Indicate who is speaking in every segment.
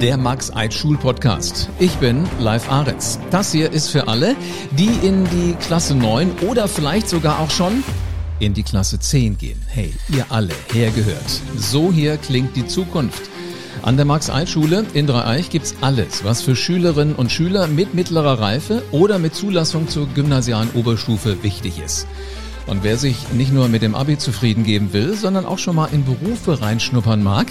Speaker 1: der Max Eid Schul Podcast. Ich bin Live Aretz. Das hier ist für alle, die in die Klasse 9 oder vielleicht sogar auch schon in die Klasse 10 gehen. Hey, ihr alle, hergehört. So hier klingt die Zukunft. An der Max-Eid-Schule in Dreieich gibt's alles, was für Schülerinnen und Schüler mit mittlerer Reife oder mit Zulassung zur gymnasialen Oberstufe wichtig ist. Und wer sich nicht nur mit dem Abi zufrieden geben will, sondern auch schon mal in Berufe reinschnuppern mag,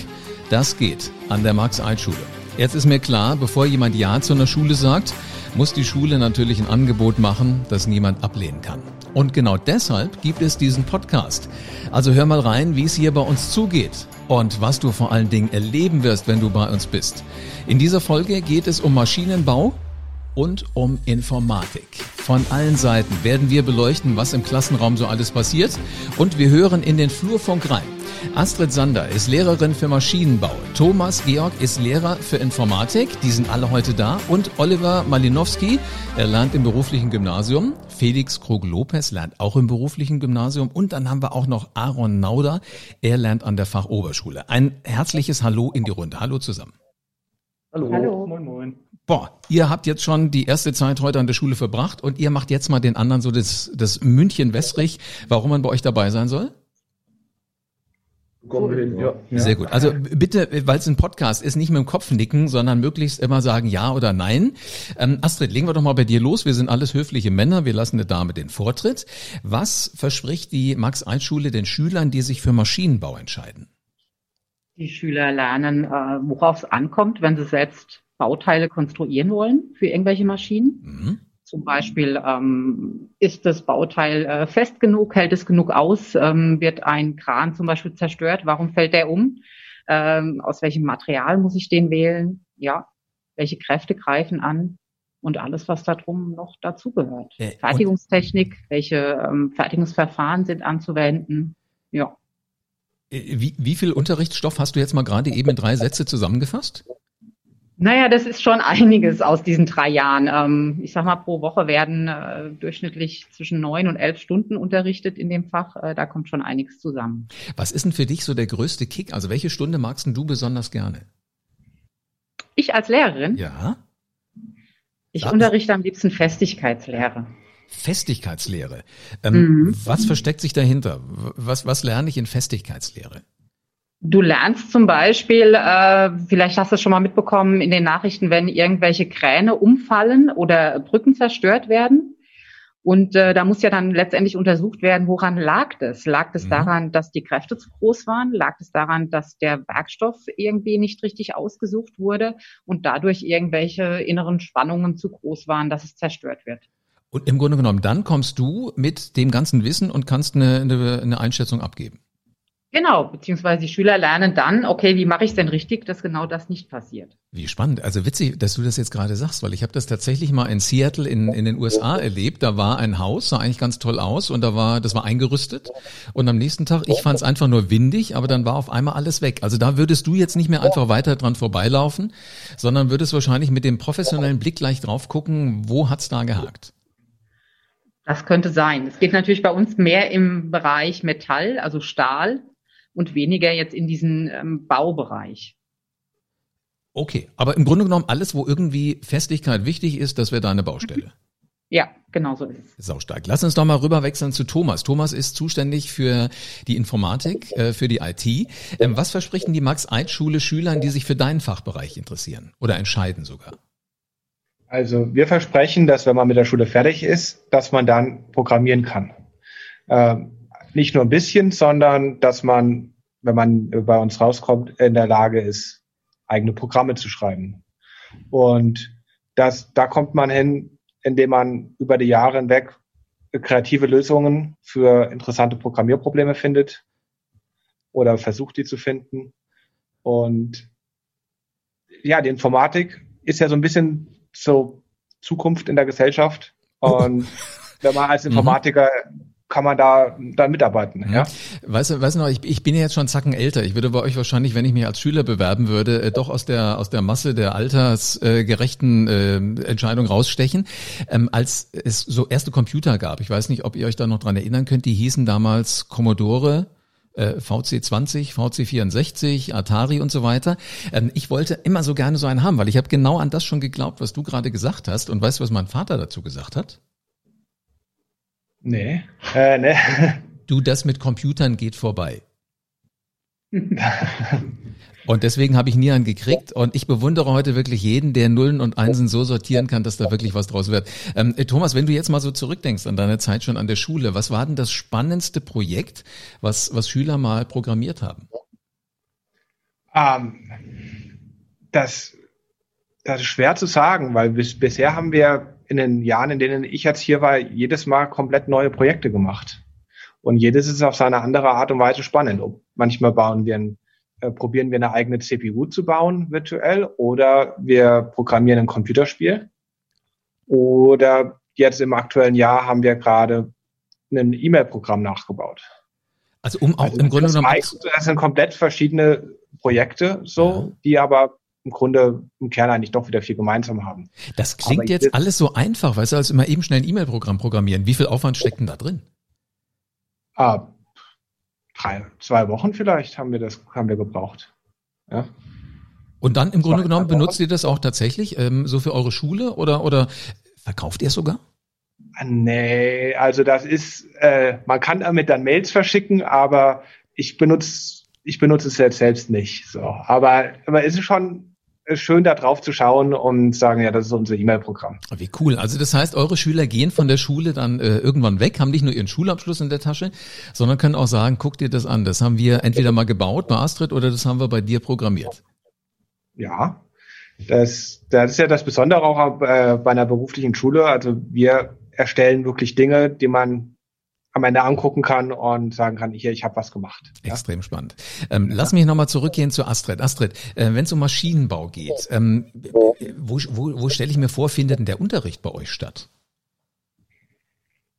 Speaker 1: das geht an der Max-Eid-Schule. Jetzt ist mir klar, bevor jemand Ja zu einer Schule sagt, muss die Schule natürlich ein Angebot machen, das niemand ablehnen kann. Und genau deshalb gibt es diesen Podcast. Also hör mal rein, wie es hier bei uns zugeht und was du vor allen Dingen erleben wirst, wenn du bei uns bist. In dieser Folge geht es um Maschinenbau und um Informatik. Von allen Seiten werden wir beleuchten, was im Klassenraum so alles passiert und wir hören in den Flurfunk rein. Astrid Sander ist Lehrerin für Maschinenbau. Thomas Georg ist Lehrer für Informatik. Die sind alle heute da. Und Oliver Malinowski, er lernt im beruflichen Gymnasium. Felix Krug-Lopez lernt auch im beruflichen Gymnasium. Und dann haben wir auch noch Aaron Nauder. Er lernt an der Fachoberschule. Ein herzliches Hallo in die Runde. Hallo zusammen.
Speaker 2: Hallo. Hallo. Moin, moin.
Speaker 1: Boah, ihr habt jetzt schon die erste Zeit heute an der Schule verbracht und ihr macht jetzt mal den anderen so das, das München-Westrich, warum man bei euch dabei sein soll?
Speaker 2: Kommen wir hin, ja.
Speaker 1: Sehr gut. Also bitte, weil es ein Podcast ist, nicht mit dem Kopf nicken, sondern möglichst immer sagen Ja oder Nein. Ähm, Astrid, legen wir doch mal bei dir los. Wir sind alles höfliche Männer. Wir lassen eine Dame den Vortritt. Was verspricht die Max-Eid-Schule den Schülern, die sich für Maschinenbau entscheiden?
Speaker 3: Die Schüler lernen, äh, worauf es ankommt, wenn sie selbst Bauteile konstruieren wollen für irgendwelche Maschinen. Mhm. Zum Beispiel ähm, ist das Bauteil äh, fest genug, hält es genug aus, ähm, wird ein Kran zum Beispiel zerstört, warum fällt der um? Ähm, aus welchem Material muss ich den wählen? Ja, welche Kräfte greifen an? Und alles, was da drum noch dazugehört. Äh, Fertigungstechnik, welche ähm, Fertigungsverfahren sind anzuwenden? Ja.
Speaker 1: Äh, wie, wie viel Unterrichtsstoff hast du jetzt mal gerade eben in drei Sätze zusammengefasst?
Speaker 3: Naja, das ist schon einiges aus diesen drei Jahren. Ähm, ich sag mal, pro Woche werden äh, durchschnittlich zwischen neun und elf Stunden unterrichtet in dem Fach. Äh, da kommt schon einiges zusammen.
Speaker 1: Was ist denn für dich so der größte Kick? Also welche Stunde magst du besonders gerne?
Speaker 3: Ich als Lehrerin?
Speaker 1: Ja.
Speaker 3: Ich Sag. unterrichte am liebsten Festigkeitslehre.
Speaker 1: Festigkeitslehre. Ähm, mhm. Was versteckt sich dahinter? Was, was lerne ich in Festigkeitslehre?
Speaker 3: Du lernst zum Beispiel, äh, vielleicht hast du es schon mal mitbekommen in den Nachrichten, wenn irgendwelche Kräne umfallen oder Brücken zerstört werden. Und äh, da muss ja dann letztendlich untersucht werden, woran lag das? Lag es mhm. daran, dass die Kräfte zu groß waren? Lag es daran, dass der Werkstoff irgendwie nicht richtig ausgesucht wurde und dadurch irgendwelche inneren Spannungen zu groß waren, dass es zerstört wird?
Speaker 1: Und im Grunde genommen, dann kommst du mit dem ganzen Wissen und kannst eine, eine, eine Einschätzung abgeben.
Speaker 3: Genau, beziehungsweise die Schüler lernen dann, okay, wie mache ich es denn richtig, dass genau das nicht passiert.
Speaker 1: Wie spannend. Also witzig, dass du das jetzt gerade sagst, weil ich habe das tatsächlich mal in Seattle in, in den USA erlebt. Da war ein Haus, sah eigentlich ganz toll aus und da war, das war eingerüstet. Und am nächsten Tag, ich fand es einfach nur windig, aber dann war auf einmal alles weg. Also da würdest du jetzt nicht mehr einfach weiter dran vorbeilaufen, sondern würdest wahrscheinlich mit dem professionellen Blick gleich drauf gucken, wo hat's da gehakt.
Speaker 3: Das könnte sein. Es geht natürlich bei uns mehr im Bereich Metall, also Stahl und weniger jetzt in diesen ähm, Baubereich.
Speaker 1: Okay, aber im Grunde genommen alles, wo irgendwie Festigkeit wichtig ist, das wäre deine Baustelle.
Speaker 3: Ja, genau so ist es.
Speaker 1: Saustark. Lass uns doch mal rüberwechseln zu Thomas. Thomas ist zuständig für die Informatik, äh, für die IT. Ähm, was versprechen die Max-Eid-Schule Schülern, die sich für deinen Fachbereich interessieren oder entscheiden sogar?
Speaker 2: Also wir versprechen, dass wenn man mit der Schule fertig ist, dass man dann programmieren kann. Ähm, nicht nur ein bisschen, sondern dass man, wenn man bei uns rauskommt, in der Lage ist, eigene Programme zu schreiben. Und das, da kommt man hin, indem man über die Jahre hinweg kreative Lösungen für interessante Programmierprobleme findet oder versucht, die zu finden. Und ja, die Informatik ist ja so ein bisschen so Zukunft in der Gesellschaft. Und wenn man als mhm. Kann man da, da mitarbeiten. Ja.
Speaker 1: Weißt du, weißt du noch, ich, ich bin ja jetzt schon Zacken älter. Ich würde bei euch wahrscheinlich, wenn ich mich als Schüler bewerben würde, äh, doch aus der aus der Masse der altersgerechten äh, Entscheidung rausstechen. Ähm, als es so erste Computer gab, ich weiß nicht, ob ihr euch da noch dran erinnern könnt, die hießen damals Commodore äh, VC20, VC64, Atari und so weiter. Ähm, ich wollte immer so gerne so einen haben, weil ich habe genau an das schon geglaubt, was du gerade gesagt hast. Und weißt du, was mein Vater dazu gesagt hat?
Speaker 2: Nee. Äh, nee.
Speaker 1: Du, das mit Computern geht vorbei. Und deswegen habe ich nie einen gekriegt. Und ich bewundere heute wirklich jeden, der Nullen und Einsen so sortieren kann, dass da wirklich was draus wird. Ähm, äh, Thomas, wenn du jetzt mal so zurückdenkst an deine Zeit schon an der Schule, was war denn das spannendste Projekt, was, was Schüler mal programmiert haben?
Speaker 2: Um, ähm, das, das ist schwer zu sagen, weil bis, bisher haben wir in den Jahren, in denen ich jetzt hier war, jedes Mal komplett neue Projekte gemacht. Und jedes ist auf seine andere Art und Weise spannend. Manchmal bauen wir ein äh, probieren wir eine eigene CPU zu bauen virtuell oder wir programmieren ein Computerspiel. Oder jetzt im aktuellen Jahr haben wir gerade ein E-Mail-Programm nachgebaut.
Speaker 1: Also um auch also im Grunde genommen.
Speaker 2: Das sind komplett verschiedene Projekte, so, ja. die aber im Grunde im Kern eigentlich doch wieder viel gemeinsam haben.
Speaker 1: Das klingt jetzt alles so einfach, weißt du, als immer eben schnell ein E-Mail-Programm programmieren. Wie viel Aufwand steckt denn da drin?
Speaker 2: Ah, drei, zwei Wochen vielleicht haben wir das, haben wir gebraucht. Ja.
Speaker 1: Und dann im Grunde genommen benutzt ihr das auch tatsächlich ähm, so für eure Schule oder oder verkauft ihr es sogar?
Speaker 2: Ah, nee, also das ist, äh, man kann damit dann Mails verschicken, aber ich benutze ich benutze es jetzt selbst nicht. So, aber aber es ist schon schön da drauf zu schauen und sagen, ja, das ist unser E-Mail-Programm.
Speaker 1: Wie cool. Also das heißt, eure Schüler gehen von der Schule dann äh, irgendwann weg, haben nicht nur ihren Schulabschluss in der Tasche, sondern können auch sagen, guck dir das an, das haben wir entweder mal gebaut bei Astrid oder das haben wir bei dir programmiert.
Speaker 2: Ja, das, das ist ja das Besondere auch äh, bei einer beruflichen Schule. Also wir erstellen wirklich Dinge, die man am Ende angucken kann und sagen kann, hier, ich habe was gemacht.
Speaker 1: Extrem ja? spannend. Ähm, ja. Lass mich nochmal zurückgehen zu Astrid. Astrid, äh, wenn es um Maschinenbau geht, ähm, wo, wo, wo stelle ich mir vor, findet denn der Unterricht bei euch statt?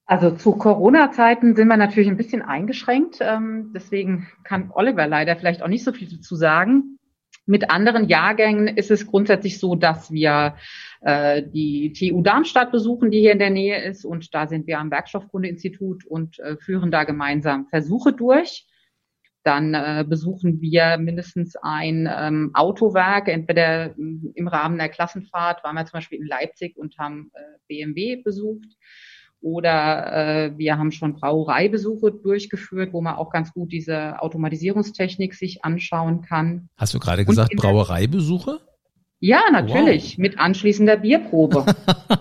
Speaker 3: Also zu Corona-Zeiten sind wir natürlich ein bisschen eingeschränkt. Ähm, deswegen kann Oliver leider vielleicht auch nicht so viel dazu sagen. Mit anderen Jahrgängen ist es grundsätzlich so, dass wir äh, die TU Darmstadt besuchen, die hier in der Nähe ist. Und da sind wir am Werkstoffkundeinstitut und äh, führen da gemeinsam Versuche durch. Dann äh, besuchen wir mindestens ein ähm, Autowerk, entweder im Rahmen der Klassenfahrt waren wir zum Beispiel in Leipzig und haben äh, BMW besucht. Oder äh, wir haben schon Brauereibesuche durchgeführt, wo man auch ganz gut diese Automatisierungstechnik sich anschauen kann.
Speaker 1: Hast du gerade gesagt Brauereibesuche?
Speaker 3: Ja, natürlich, wow. mit anschließender Bierprobe.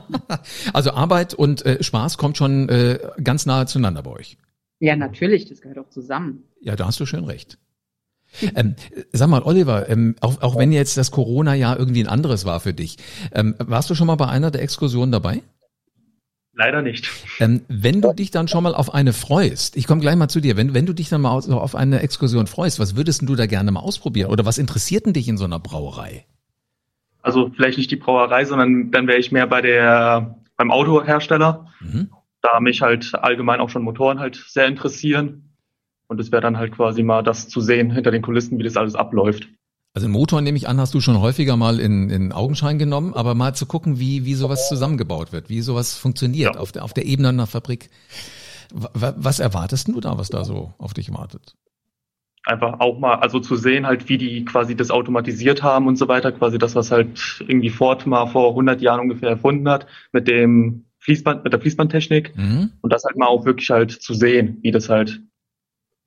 Speaker 1: also Arbeit und äh, Spaß kommt schon äh, ganz nahe zueinander bei euch.
Speaker 3: Ja, natürlich, das gehört auch zusammen.
Speaker 1: Ja, da hast du schön recht. Ähm, sag mal, Oliver, ähm, auch, auch wenn jetzt das Corona-Jahr irgendwie ein anderes war für dich, ähm, warst du schon mal bei einer der Exkursionen dabei?
Speaker 4: Leider nicht.
Speaker 1: Ähm, wenn du dich dann schon mal auf eine freust, ich komme gleich mal zu dir, wenn, wenn du dich dann mal auf eine Exkursion freust, was würdest du da gerne mal ausprobieren? Oder was interessiert denn dich in so einer Brauerei?
Speaker 4: Also vielleicht nicht die Brauerei, sondern dann wäre ich mehr bei der beim Autohersteller, mhm. da mich halt allgemein auch schon Motoren halt sehr interessieren. Und es wäre dann halt quasi mal das zu sehen hinter den Kulissen, wie das alles abläuft.
Speaker 1: Also einen Motor, nehme ich an, hast du schon häufiger mal in, in Augenschein genommen, aber mal zu gucken, wie, wie sowas zusammengebaut wird, wie sowas funktioniert ja. auf, der, auf der Ebene einer Fabrik. Was erwartest du da, was da so auf dich wartet?
Speaker 4: Einfach auch mal, also zu sehen halt, wie die quasi das automatisiert haben und so weiter, quasi das, was halt irgendwie Ford mal vor 100 Jahren ungefähr erfunden hat, mit dem Fließband, mit der Fließbandtechnik mhm. und das halt mal auch wirklich halt zu sehen, wie das halt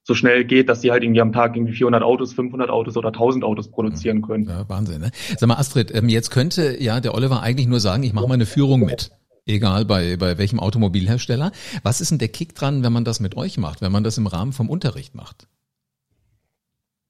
Speaker 4: so schnell geht, dass die halt irgendwie am Tag irgendwie 400 Autos, 500 Autos oder 1000 Autos produzieren können.
Speaker 1: Ja, Wahnsinn, ne? Sag mal, Astrid, ähm, jetzt könnte ja der Oliver eigentlich nur sagen, ich mache mal eine Führung mit. Egal bei, bei welchem Automobilhersteller. Was ist denn der Kick dran, wenn man das mit euch macht, wenn man das im Rahmen vom Unterricht macht?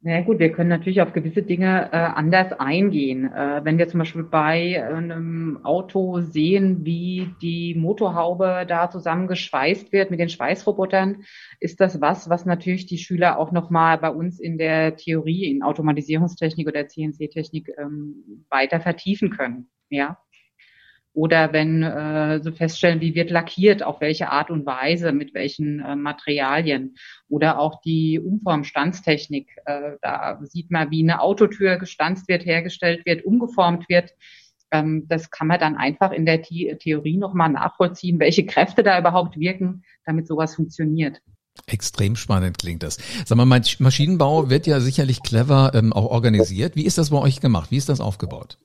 Speaker 3: Na ja, gut, wir können natürlich auf gewisse Dinge äh, anders eingehen. Äh, wenn wir zum Beispiel bei einem Auto sehen, wie die Motorhaube da zusammengeschweißt wird mit den Schweißrobotern, ist das was, was natürlich die Schüler auch nochmal bei uns in der Theorie, in Automatisierungstechnik oder CNC-Technik ähm, weiter vertiefen können. Ja. Oder wenn äh, so feststellen, wie wird lackiert, auf welche Art und Weise, mit welchen äh, Materialien. Oder auch die Umformstandstechnik. Äh, da sieht man, wie eine Autotür gestanzt wird, hergestellt wird, umgeformt wird. Ähm, das kann man dann einfach in der The Theorie nochmal nachvollziehen, welche Kräfte da überhaupt wirken, damit sowas funktioniert.
Speaker 1: Extrem spannend klingt das. Sag mal, Maschinenbau wird ja sicherlich clever ähm, auch organisiert. Wie ist das bei euch gemacht? Wie ist das aufgebaut?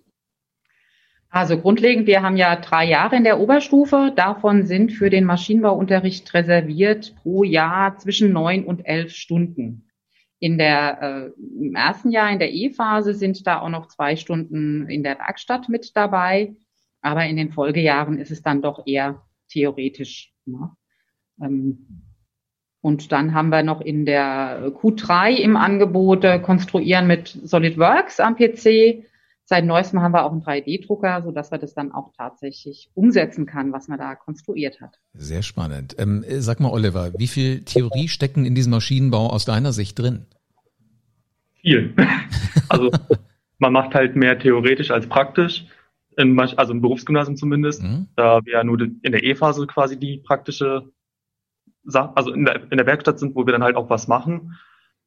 Speaker 3: Also grundlegend, wir haben ja drei Jahre in der Oberstufe. Davon sind für den Maschinenbauunterricht reserviert pro Jahr zwischen neun und elf Stunden. In der, äh, Im ersten Jahr in der E-Phase sind da auch noch zwei Stunden in der Werkstatt mit dabei. Aber in den Folgejahren ist es dann doch eher theoretisch. Ne? Ähm, und dann haben wir noch in der Q3 im Angebot äh, Konstruieren mit SolidWorks am PC. Seit neuestem haben wir auch einen 3D-Drucker, so dass wir das dann auch tatsächlich umsetzen kann, was man da konstruiert hat.
Speaker 1: Sehr spannend. Ähm, sag mal, Oliver, wie viel Theorie stecken in diesem Maschinenbau aus deiner Sicht drin?
Speaker 4: Viel. Also man macht halt mehr theoretisch als praktisch, in, also im Berufsgymnasium zumindest, mhm. da wir ja nur in der E-Phase quasi die praktische also in der, in der Werkstatt sind, wo wir dann halt auch was machen.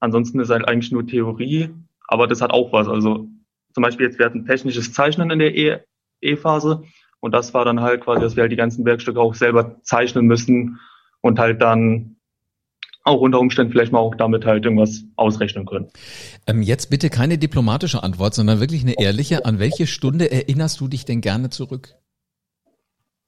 Speaker 4: Ansonsten ist halt eigentlich nur Theorie, aber das hat auch was. Also zum Beispiel jetzt, wir hatten technisches Zeichnen in der e, E-Phase und das war dann halt quasi, dass wir halt die ganzen Werkstücke auch selber zeichnen müssen und halt dann auch unter Umständen vielleicht mal auch damit halt irgendwas ausrechnen können.
Speaker 1: Ähm, jetzt bitte keine diplomatische Antwort, sondern wirklich eine ehrliche. An welche Stunde erinnerst du dich denn gerne zurück?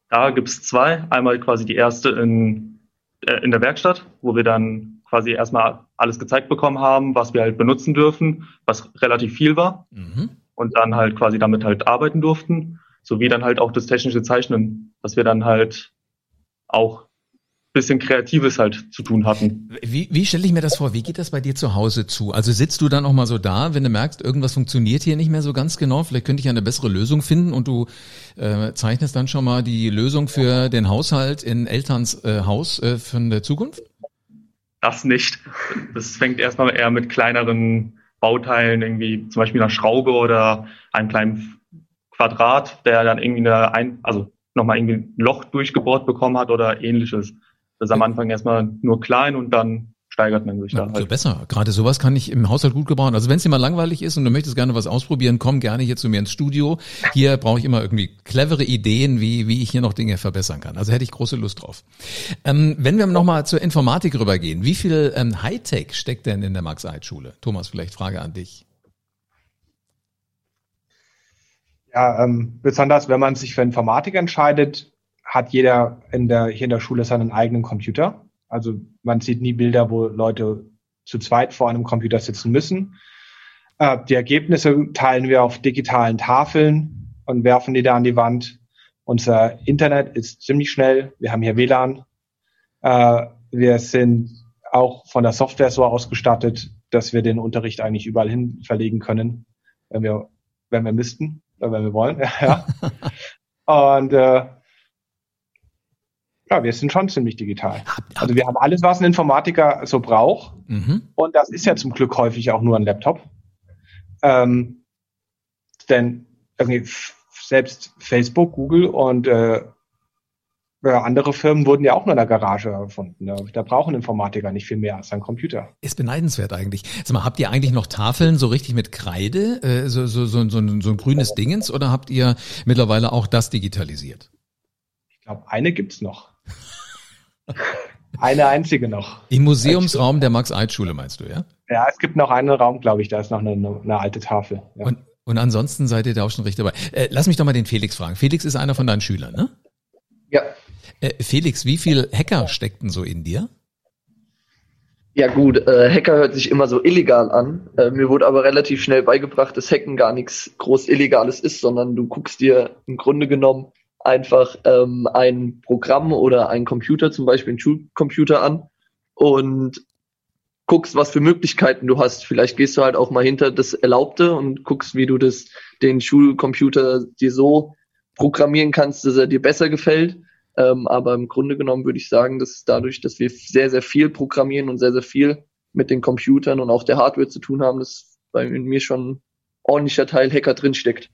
Speaker 4: Da gibt's zwei. Einmal quasi die erste in äh, in der Werkstatt, wo wir dann quasi erstmal alles gezeigt bekommen haben, was wir halt benutzen dürfen, was relativ viel war. Mhm. Und dann halt quasi damit halt arbeiten durften, sowie dann halt auch das technische Zeichnen, was wir dann halt auch bisschen Kreatives halt zu tun hatten.
Speaker 1: Wie, wie stelle ich mir das vor? Wie geht das bei dir zu Hause zu? Also sitzt du dann auch mal so da, wenn du merkst, irgendwas funktioniert hier nicht mehr so ganz genau, vielleicht könnte ich eine bessere Lösung finden und du äh, zeichnest dann schon mal die Lösung für den Haushalt in Elterns äh, Haus äh, für der Zukunft?
Speaker 4: Das nicht. Das fängt erstmal eher mit kleineren Bauteilen, irgendwie zum Beispiel einer Schraube oder einem kleinen Quadrat, der dann irgendwie eine, ein, also nochmal irgendwie ein Loch durchgebohrt bekommen hat oder ähnliches. Das ist am Anfang erstmal nur klein und dann steigert man sich ja, da halt.
Speaker 1: besser. Gerade sowas kann ich im Haushalt gut gebrauchen. Also wenn es dir mal langweilig ist und du möchtest gerne was ausprobieren, komm gerne hier zu mir ins Studio. Hier brauche ich immer irgendwie clevere Ideen, wie, wie ich hier noch Dinge verbessern kann. Also hätte ich große Lust drauf. Ähm, wenn wir nochmal zur Informatik rübergehen, wie viel ähm, Hightech steckt denn in der Max-Eid-Schule? Thomas, vielleicht Frage an dich.
Speaker 2: Ja, ähm, besonders wenn man sich für Informatik entscheidet, hat jeder in der, hier in der Schule seinen eigenen Computer. Also man sieht nie Bilder, wo Leute zu zweit vor einem Computer sitzen müssen. Äh, die Ergebnisse teilen wir auf digitalen Tafeln und werfen die da an die Wand. Unser Internet ist ziemlich schnell. Wir haben hier WLAN. Äh, wir sind auch von der Software so ausgestattet, dass wir den Unterricht eigentlich überall hin verlegen können, wenn wir, wenn wir müssten, wenn wir wollen. ja. Und äh, ja, wir sind schon ziemlich digital. Also wir haben alles, was ein Informatiker so braucht. Mhm. Und das ist ja zum Glück häufig auch nur ein Laptop. Ähm, denn selbst Facebook, Google und äh, andere Firmen wurden ja auch nur in der Garage erfunden. Ne? Da brauchen Informatiker nicht viel mehr als ein Computer.
Speaker 1: Ist beneidenswert eigentlich. Sag mal, habt ihr eigentlich noch Tafeln so richtig mit Kreide, äh, so, so, so, so, ein, so ein grünes Dingens, oder habt ihr mittlerweile auch das digitalisiert?
Speaker 2: Ich glaube, eine gibt's noch. Eine einzige noch.
Speaker 1: Im Museumsraum der Max-Eid-Schule meinst du, ja?
Speaker 2: Ja, es gibt noch einen Raum, glaube ich, da ist noch eine, eine alte Tafel. Ja.
Speaker 1: Und, und ansonsten seid ihr da auch schon richtig dabei. Äh, lass mich doch mal den Felix fragen. Felix ist einer von deinen Schülern, ne?
Speaker 5: Ja.
Speaker 1: Äh, Felix, wie viel Hacker steckten so in dir?
Speaker 5: Ja gut, äh, Hacker hört sich immer so illegal an. Äh, mir wurde aber relativ schnell beigebracht, dass Hacken gar nichts groß Illegales ist, sondern du guckst dir im Grunde genommen einfach ähm, ein Programm oder ein Computer, zum Beispiel einen Schulcomputer an und guckst, was für Möglichkeiten du hast. Vielleicht gehst du halt auch mal hinter das Erlaubte und guckst, wie du das, den Schulcomputer dir so programmieren kannst, dass er dir besser gefällt. Ähm, aber im Grunde genommen würde ich sagen, dass dadurch, dass wir sehr, sehr viel programmieren und sehr, sehr viel mit den Computern und auch der Hardware zu tun haben, dass bei mir schon ein ordentlicher Teil Hacker drinsteckt.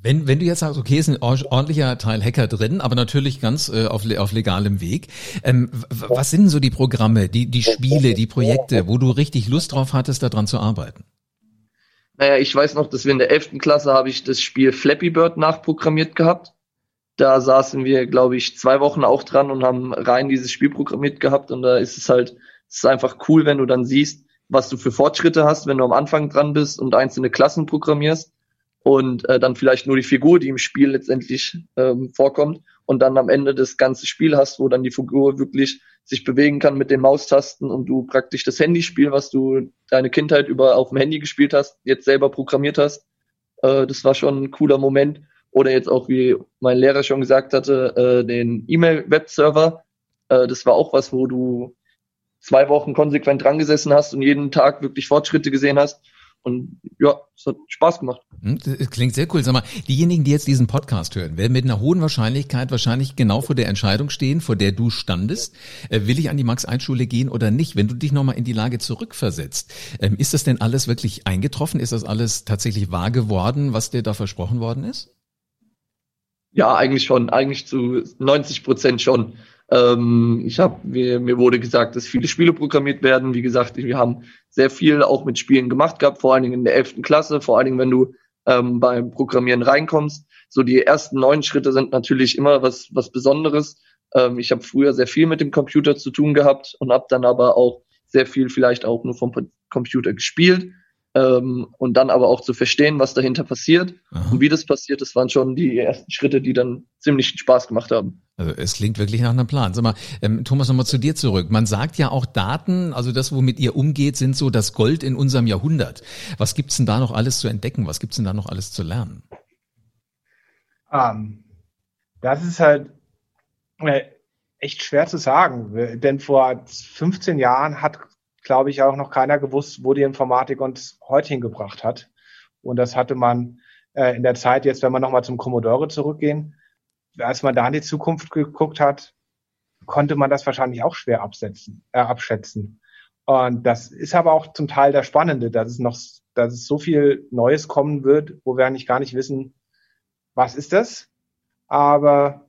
Speaker 1: Wenn, wenn du jetzt sagst, okay, ist ein ordentlicher Teil Hacker drin, aber natürlich ganz äh, auf, auf legalem Weg. Ähm, was sind so die Programme, die, die Spiele, die Projekte, wo du richtig Lust drauf hattest, daran zu arbeiten?
Speaker 5: Naja, ich weiß noch, dass wir in der 11. Klasse habe ich das Spiel Flappy Bird nachprogrammiert gehabt. Da saßen wir, glaube ich, zwei Wochen auch dran und haben rein dieses Spiel programmiert gehabt. Und da ist es halt, es ist einfach cool, wenn du dann siehst, was du für Fortschritte hast, wenn du am Anfang dran bist und einzelne Klassen programmierst und äh, dann vielleicht nur die Figur, die im Spiel letztendlich ähm, vorkommt und dann am Ende das ganze Spiel hast, wo dann die Figur wirklich sich bewegen kann mit den Maustasten und du praktisch das Handyspiel, was du deine Kindheit über auf dem Handy gespielt hast, jetzt selber programmiert hast. Äh, das war schon ein cooler Moment. Oder jetzt auch, wie mein Lehrer schon gesagt hatte, äh, den E-Mail-Web-Server. Äh, das war auch was, wo du zwei Wochen konsequent dran gesessen hast und jeden Tag wirklich Fortschritte gesehen hast. Und ja, es hat Spaß gemacht.
Speaker 1: Hm, das klingt sehr cool. Sag mal, diejenigen, die jetzt diesen Podcast hören, werden mit einer hohen Wahrscheinlichkeit wahrscheinlich genau vor der Entscheidung stehen, vor der du standest. Äh, will ich an die Max-1-Schule gehen oder nicht? Wenn du dich nochmal in die Lage zurückversetzt, ähm, ist das denn alles wirklich eingetroffen? Ist das alles tatsächlich wahr geworden, was dir da versprochen worden ist?
Speaker 5: Ja, eigentlich schon. Eigentlich zu 90 Prozent schon. Ähm, ich habe mir, mir wurde gesagt, dass viele Spiele programmiert werden. Wie gesagt, wir haben sehr viel auch mit Spielen gemacht gehabt, vor allen Dingen in der elften Klasse, vor allen Dingen, wenn du ähm, beim Programmieren reinkommst. So die ersten neun Schritte sind natürlich immer was, was Besonderes. Ähm, ich habe früher sehr viel mit dem Computer zu tun gehabt und habe dann aber auch sehr viel vielleicht auch nur vom Computer gespielt ähm, und dann aber auch zu verstehen, was dahinter passiert Aha. und wie das passiert, das waren schon die ersten Schritte, die dann ziemlich Spaß gemacht haben.
Speaker 1: Also es klingt wirklich nach einem Plan. Sag mal, ähm, Thomas, nochmal zu dir zurück. Man sagt ja auch Daten, also das, womit ihr umgeht, sind so das Gold in unserem Jahrhundert. Was gibt's denn da noch alles zu entdecken? Was gibt's denn da noch alles zu lernen?
Speaker 2: Um, ähm, das ist halt äh, echt schwer zu sagen, denn vor 15 Jahren hat glaube ich, auch noch keiner gewusst, wo die Informatik uns heute hingebracht hat. Und das hatte man äh, in der Zeit, jetzt wenn wir nochmal zum Commodore zurückgehen, als man da in die Zukunft geguckt hat, konnte man das wahrscheinlich auch schwer absetzen, äh, abschätzen. Und das ist aber auch zum Teil das Spannende, dass es noch, dass es so viel Neues kommen wird, wo wir eigentlich gar nicht wissen, was ist das. Aber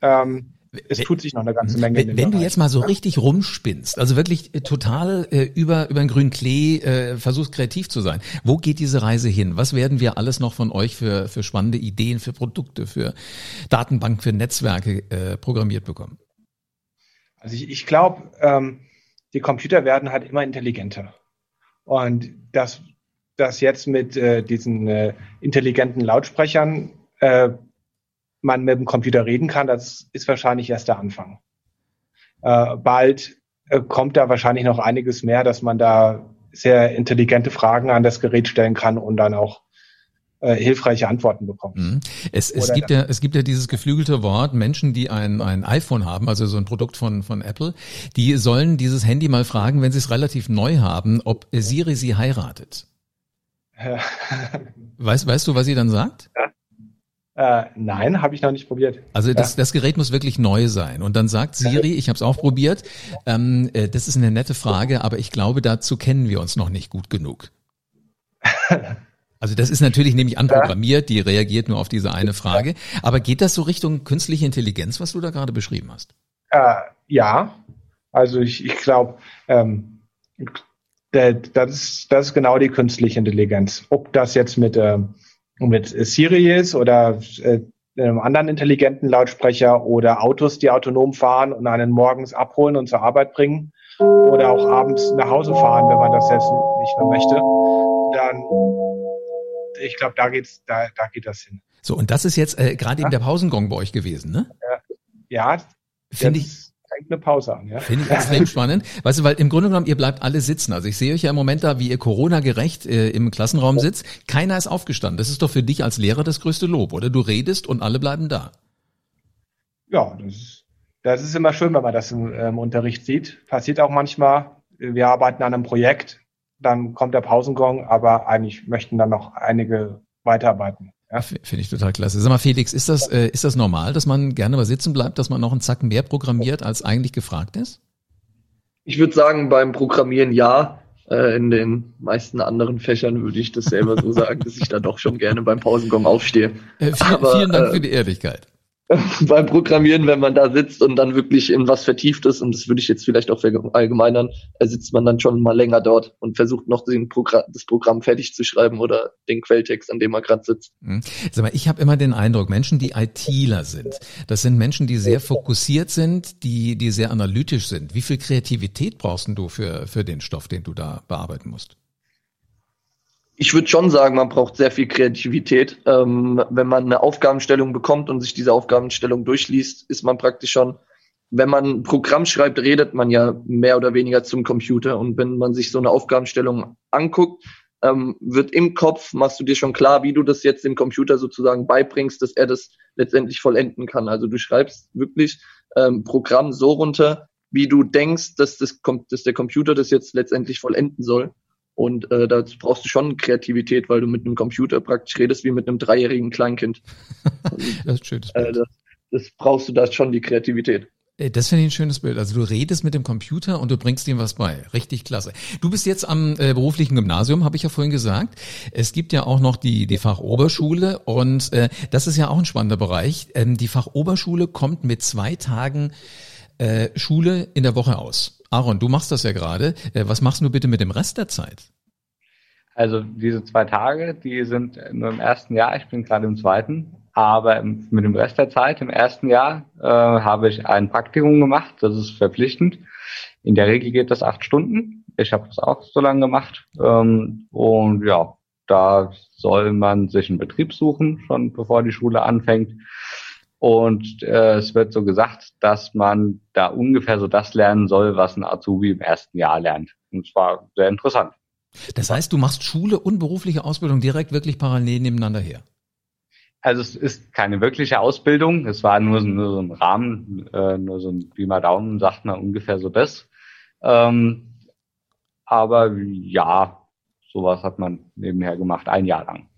Speaker 2: ähm, es tut sich noch eine ganze Menge.
Speaker 1: Wenn, wenn du jetzt mal so richtig rumspinnst, also wirklich äh, total äh, über über den grünen Klee äh, versuchst kreativ zu sein, wo geht diese Reise hin? Was werden wir alles noch von euch für für spannende Ideen, für Produkte, für Datenbank, für Netzwerke äh, programmiert bekommen?
Speaker 2: Also ich, ich glaube, ähm, die Computer werden halt immer intelligenter und das das jetzt mit äh, diesen äh, intelligenten Lautsprechern äh, man mit dem Computer reden kann, das ist wahrscheinlich erst der Anfang. Äh, bald äh, kommt da wahrscheinlich noch einiges mehr, dass man da sehr intelligente Fragen an das Gerät stellen kann und dann auch äh, hilfreiche Antworten bekommt. Mhm.
Speaker 1: Es, es gibt ja es gibt ja dieses geflügelte Wort Menschen, die ein ein iPhone haben, also so ein Produkt von von Apple, die sollen dieses Handy mal fragen, wenn sie es relativ neu haben, ob Siri sie heiratet. weißt weißt du, was sie dann sagt?
Speaker 2: Ja. Äh, nein, habe ich noch nicht probiert.
Speaker 1: Also das, das Gerät muss wirklich neu sein. Und dann sagt Siri, ich habe es auch probiert, ähm, äh, das ist eine nette Frage, aber ich glaube, dazu kennen wir uns noch nicht gut genug. Also das ist natürlich nämlich anprogrammiert, die reagiert nur auf diese eine Frage. Aber geht das so Richtung künstliche Intelligenz, was du da gerade beschrieben hast?
Speaker 2: Äh, ja, also ich, ich glaube, ähm, das, ist, das ist genau die künstliche Intelligenz. Ob das jetzt mit ähm, mit Sirius oder äh, einem anderen intelligenten Lautsprecher oder Autos, die autonom fahren und einen morgens abholen und zur Arbeit bringen oder auch abends nach Hause fahren, wenn man das selbst nicht mehr möchte, dann ich glaube, da geht's, da, da geht das hin.
Speaker 1: So, und das ist jetzt äh, gerade ja? eben der Pausengong bei euch gewesen, ne?
Speaker 2: Ja, finde ich eine Pause an. Ja?
Speaker 1: Finde ich extrem spannend. Weißt du, weil im Grunde genommen, ihr bleibt alle sitzen. Also ich sehe euch ja im Moment da, wie ihr Corona-gerecht äh, im Klassenraum sitzt. Keiner ist aufgestanden. Das ist doch für dich als Lehrer das größte Lob, oder? Du redest und alle bleiben da.
Speaker 2: Ja, das ist, das ist immer schön, wenn man das im, im Unterricht sieht. Passiert auch manchmal. Wir arbeiten an einem Projekt, dann kommt der Pausengong, aber eigentlich möchten dann noch einige weiterarbeiten.
Speaker 1: Ja. Finde ich total klasse. Sag mal, Felix, ist das, äh, ist das normal, dass man gerne mal sitzen bleibt, dass man noch einen Zacken mehr programmiert, als eigentlich gefragt ist?
Speaker 5: Ich würde sagen, beim Programmieren ja. Äh, in den meisten anderen Fächern würde ich das selber so sagen, dass ich da doch schon gerne beim Pausengong aufstehe.
Speaker 1: Äh, viel, Aber, vielen Dank äh, für die Ehrlichkeit.
Speaker 5: beim Programmieren, wenn man da sitzt und dann wirklich in was vertieft ist, und das würde ich jetzt vielleicht auch verallgemeinern, sitzt man dann schon mal länger dort und versucht noch Programm, das Programm fertig zu schreiben oder den Quelltext, an dem man gerade sitzt.
Speaker 1: Mhm. Sag mal, ich habe immer den Eindruck, Menschen, die ITler sind, das sind Menschen, die sehr fokussiert sind, die, die sehr analytisch sind. Wie viel Kreativität brauchst du für, für den Stoff, den du da bearbeiten musst?
Speaker 5: Ich würde schon sagen, man braucht sehr viel Kreativität. Ähm, wenn man eine Aufgabenstellung bekommt und sich diese Aufgabenstellung durchliest, ist man praktisch schon, wenn man ein Programm schreibt, redet man ja mehr oder weniger zum Computer. Und wenn man sich so eine Aufgabenstellung anguckt, ähm, wird im Kopf, machst du dir schon klar, wie du das jetzt dem Computer sozusagen beibringst, dass er das letztendlich vollenden kann. Also du schreibst wirklich ähm, Programm so runter, wie du denkst, dass, das, dass der Computer das jetzt letztendlich vollenden soll. Und äh, da brauchst du schon Kreativität, weil du mit einem Computer praktisch redest wie mit einem dreijährigen Kleinkind. das ist ein schönes Bild. Äh, das, das brauchst du da schon die Kreativität.
Speaker 1: Das finde ich ein schönes Bild. Also du redest mit dem Computer und du bringst ihm was bei. Richtig klasse. Du bist jetzt am äh, beruflichen Gymnasium, habe ich ja vorhin gesagt. Es gibt ja auch noch die, die Fachoberschule und äh, das ist ja auch ein spannender Bereich. Ähm, die Fachoberschule kommt mit zwei Tagen äh, Schule in der Woche aus. Aaron, du machst das ja gerade. Äh, was machst du bitte mit dem Rest der Zeit?
Speaker 6: Also diese zwei Tage, die sind nur im ersten Jahr. Ich bin gerade im zweiten. Aber mit dem Rest der Zeit, im ersten Jahr, äh, habe ich ein Praktikum gemacht. Das ist verpflichtend. In der Regel geht das acht Stunden. Ich habe das auch so lange gemacht. Ähm, und ja, da soll man sich einen Betrieb suchen, schon bevor die Schule anfängt. Und äh, es wird so gesagt, dass man da ungefähr so das lernen soll, was ein Azubi im ersten Jahr lernt. Und zwar sehr interessant.
Speaker 1: Das heißt, du machst Schule und berufliche Ausbildung direkt wirklich parallel nebeneinander her?
Speaker 6: Also es ist keine wirkliche Ausbildung. Es war nur, nur so ein Rahmen, äh, nur so ein mal Daumen, sagt man ungefähr so das. Ähm, aber ja, sowas hat man nebenher gemacht, ein Jahr lang.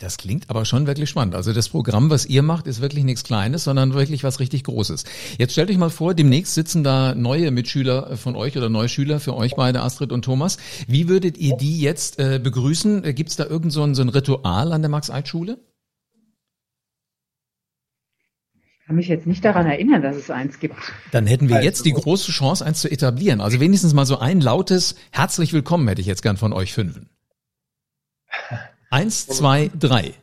Speaker 1: Das klingt aber schon wirklich spannend. Also das Programm, was ihr macht, ist wirklich nichts Kleines, sondern wirklich was richtig Großes. Jetzt stellt euch mal vor, demnächst sitzen da neue Mitschüler von euch oder neue Schüler für euch beide, Astrid und Thomas. Wie würdet ihr die jetzt äh, begrüßen? Gibt es da irgend so ein, so ein Ritual an der Max-Eid-Schule?
Speaker 3: Ich kann mich jetzt nicht daran erinnern, dass es eins gibt.
Speaker 1: Dann hätten wir also. jetzt die große Chance, eins zu etablieren. Also wenigstens mal so ein lautes Herzlich willkommen hätte ich jetzt gern von euch fünfen. Eins, zwei, drei.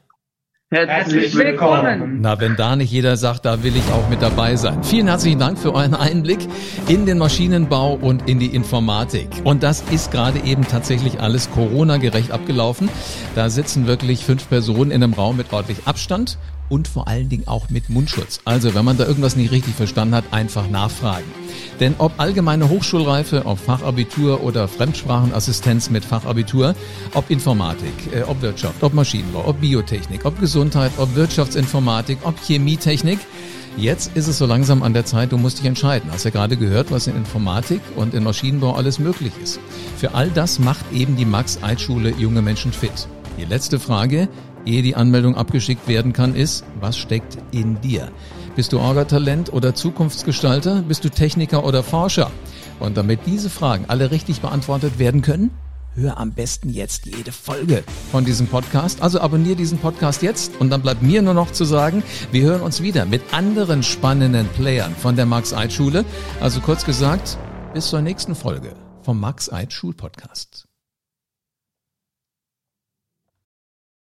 Speaker 3: Herzlich willkommen.
Speaker 1: Na, wenn da nicht jeder sagt, da will ich auch mit dabei sein. Vielen herzlichen Dank für euren Einblick in den Maschinenbau und in die Informatik. Und das ist gerade eben tatsächlich alles Corona-gerecht abgelaufen. Da sitzen wirklich fünf Personen in einem Raum mit ordentlich Abstand und vor allen Dingen auch mit Mundschutz. Also, wenn man da irgendwas nicht richtig verstanden hat, einfach nachfragen. Denn ob allgemeine Hochschulreife, ob Fachabitur oder Fremdsprachenassistenz mit Fachabitur, ob Informatik, äh, ob Wirtschaft, ob Maschinenbau, ob Biotechnik, ob Gesundheit, ob Wirtschaftsinformatik, ob Chemietechnik, Jetzt ist es so langsam an der Zeit, du musst dich entscheiden. Hast ja gerade gehört, was in Informatik und in Maschinenbau alles möglich ist. Für all das macht eben die Max-Eid-Schule junge Menschen fit. Die letzte Frage, ehe die Anmeldung abgeschickt werden kann, ist, was steckt in dir? Bist du Orga-Talent oder Zukunftsgestalter? Bist du Techniker oder Forscher? Und damit diese Fragen alle richtig beantwortet werden können, hör am besten jetzt jede Folge von diesem Podcast. Also abonniere diesen Podcast jetzt und dann bleibt mir nur noch zu sagen, wir hören uns wieder mit anderen spannenden Playern von der Max-Eid-Schule. Also kurz gesagt, bis zur nächsten Folge vom Max-Eid-Schul-Podcast.